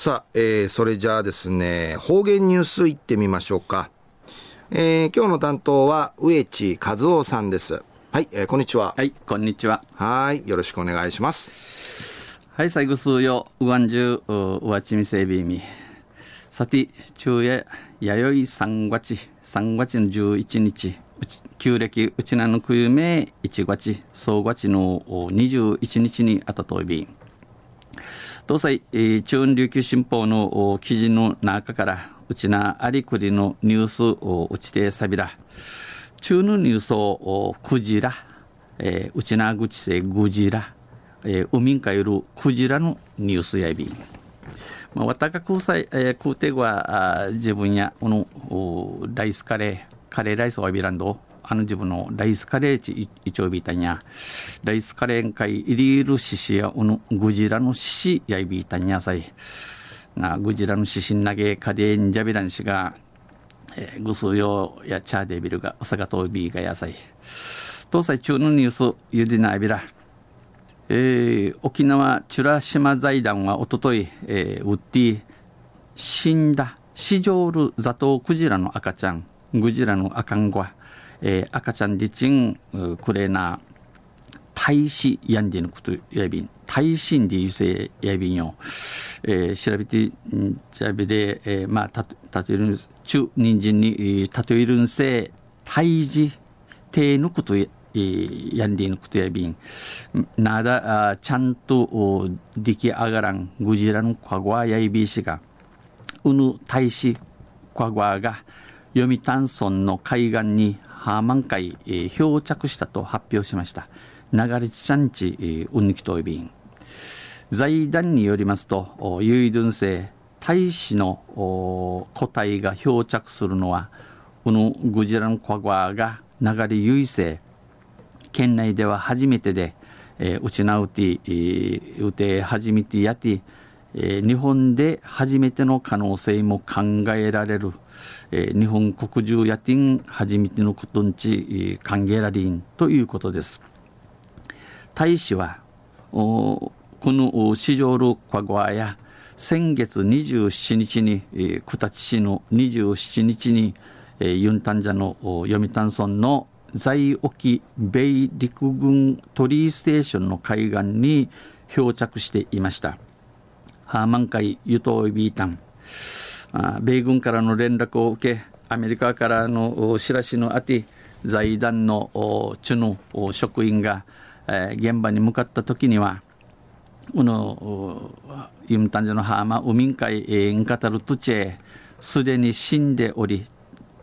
さあ、えー、それじゃあですね、方言ニュースいってみましょうか。えー、今日の担当は植地和夫さんです。はい、えー、こんにちは。はい、こんにちは。はい、よろしくお願いします。はい、最後数よ、うわんじゅう、うわちみせびみ。さて、昼夜、弥生三月、三月の11日、旧暦うちなのくゆめ1月、総月の21日にあたといび。東西、えー、中琉球新報の記事の中から、うちなありくりのニュースをうちてさびら、中のニュースをクジラ、えー、うちなぐちせぐじら、えー、海んかよるクジラのニュースやび。まあ、わたか空さえー、空手は自分やこのライスカレー、カレーライスを浴びらんど、あの自分のライスカレーチ一応ビータンや、ライスカレーんかい入りるししや、おのグジラのししやいびいたんやさい。な、グジラのししん投げカデンジャビランしが、えー、ぐすよやチャーデビルが、おさがとびがやさい。東西中のニュース、ゆでなびら。えー、沖縄美ら島財団はおととい、えー、ウッディ死んだシジョールザトウクジラの赤ちゃんグジラの赤んごはえー、赤ちゃん自身くれな大使やんでのことやびん大使でゆせやびんよ、えー、調べて調べで、えー、まあたたとえるん中人参にたとえるんせ大事てぬことややんでいくとやびん。なだあちゃんと出来上がらんグジラのかごわやいびしがうぬ大使かごわが読谷村の海岸にハーマン海、えー、漂着したと発表しました。流れちゃんち、えー、うんぬきといびん。財団によりますと、ユイドゥン星、大使の個体が漂着するのは、このグジランコアが流れ優位星、県内では初めてで、えー、うちなうて、えー、うて初めてやて、えー、日本で初めての可能性も考えられる、えー、日本国中やてん初めてのことんち歓迎らりんということです。大使はこの市場ルカゴアや先月27日に、えー、九立市の27日に、えー、ユンタンジャの読谷村の在沖米陸軍鳥居ステーションの海岸に漂着していました。ハーマン海ユトイビータン。米軍からの連絡を受け、アメリカからの知らしのあて、財団のチュの職員が、えー、現場に向かった時には、この、ユムタンジのハーマ、ウミンカイ、インカタルトチェ、すでに死んでおり、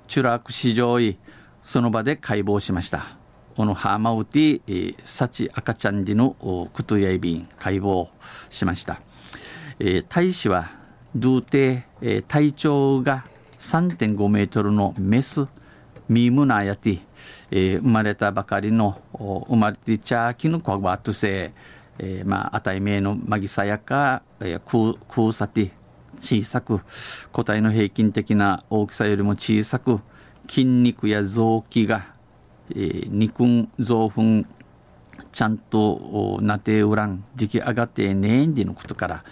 チュラーク市場へ、その場で解剖しました。このハーマウティ、サチ赤ちゃんでのクトゥヤイビン解剖しました。えー、大使は、童貞、えー、体長が3.5メートルのメス、ミムナヤティ、えー、生まれたばかりの、生まれてちゃきのこわとせ、えー、まあ、あたいめのまぎさやか、えー、空さて、小さく、個体の平均的な大きさよりも小さく、筋肉や臓器が、えー、肉臓粉、ちゃんとなてうらん、時期上がってねえんでのことから、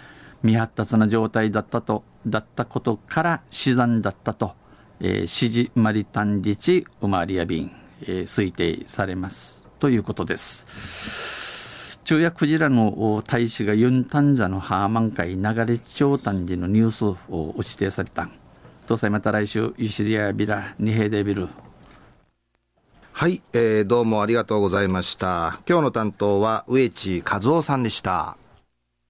未発達な状態だったと、だったことから死産だったと、えー、指示マリタンリチウマリアビン、えー、推定されます。ということです。昼夜クジラの大使がユンタンザのハーマン海流れ長短でのニュースを指定された。どうせまた来週、ユシリアビラ、ニヘデビル。はい、えー、どうもありがとうございました。今日の担当は植地和夫さんでした。